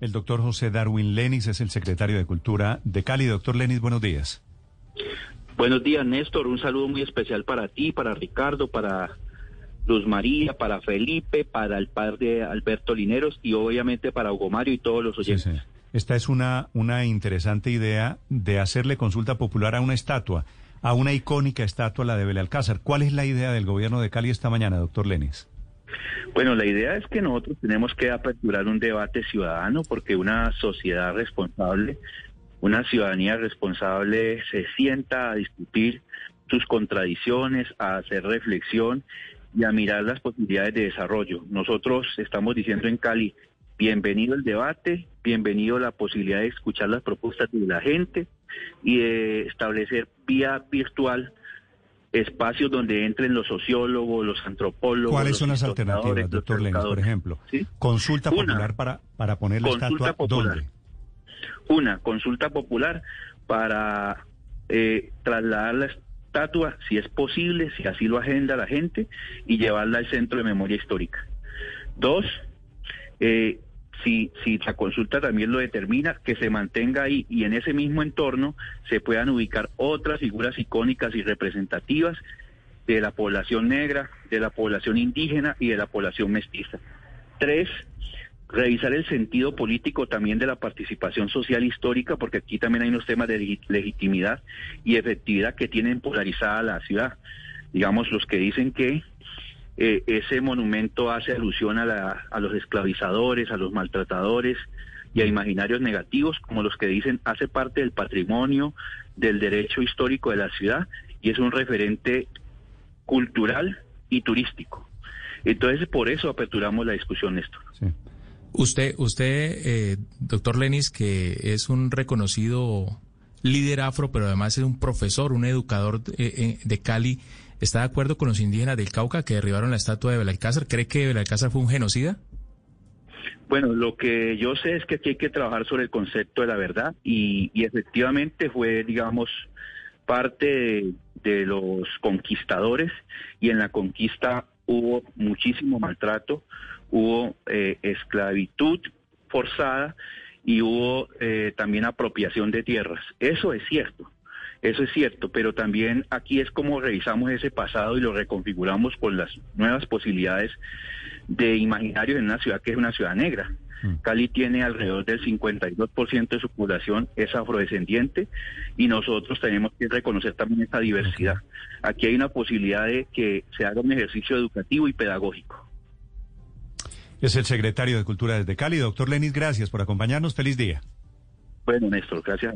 El doctor José Darwin Lenis es el secretario de Cultura de Cali. Doctor Lenis, buenos días. Buenos días, Néstor. Un saludo muy especial para ti, para Ricardo, para Luz María, para Felipe, para el padre Alberto Lineros y obviamente para Hugo Mario y todos los oyentes. Esta es una, una interesante idea de hacerle consulta popular a una estatua, a una icónica estatua, la de Belalcázar. ¿Cuál es la idea del gobierno de Cali esta mañana, doctor Lenis? Bueno, la idea es que nosotros tenemos que aperturar un debate ciudadano porque una sociedad responsable, una ciudadanía responsable se sienta a discutir sus contradicciones, a hacer reflexión y a mirar las posibilidades de desarrollo. Nosotros estamos diciendo en Cali, bienvenido el debate, bienvenido la posibilidad de escuchar las propuestas de la gente y de establecer vía virtual espacios donde entren los sociólogos, los antropólogos. ¿Cuáles son las alternativas, doctor Lenis, por ejemplo? Consulta popular para, para poner la estatua popular. Una, consulta popular para eh, trasladar la estatua, si es posible, si así lo agenda la gente, y llevarla al centro de memoria histórica. Dos, eh, si, si la consulta también lo determina, que se mantenga ahí y en ese mismo entorno se puedan ubicar otras figuras icónicas y representativas de la población negra, de la población indígena y de la población mestiza. Tres, revisar el sentido político también de la participación social histórica, porque aquí también hay unos temas de legitimidad y efectividad que tienen polarizada la ciudad. Digamos, los que dicen que eh, ese monumento hace alusión a, a los esclavizadores, a los maltratadores y a imaginarios negativos, como los que dicen hace parte del patrimonio, del derecho histórico de la ciudad y es un referente cultural y turístico. Entonces, por eso aperturamos la discusión, Néstor. Usted, usted eh, doctor Lenis, que es un reconocido líder afro, pero además es un profesor, un educador eh, de Cali, ¿Está de acuerdo con los indígenas del Cauca que derribaron la estatua de Belalcázar? ¿Cree que Belalcázar fue un genocida? Bueno, lo que yo sé es que aquí hay que trabajar sobre el concepto de la verdad y, efectivamente fue, digamos, parte de, los conquistadores y en la conquista hubo muchísimo maltrato, hubo eh, esclavitud forzada y hubo eh, también apropiación de tierras. Eso es cierto. Eso es cierto, pero también aquí es como revisamos ese pasado y lo reconfiguramos con las nuevas posibilidades de imaginarios en una ciudad que es una ciudad negra. Mm. Cali tiene alrededor del 52% de su población es afrodescendiente y nosotros tenemos que reconocer también esta diversidad. Aquí hay una posibilidad de que se haga un ejercicio educativo y pedagógico. Es el secretario de Cultura desde Cali, doctor Lenis, gracias por acompañarnos. Feliz día. Bueno, Néstor, gracias.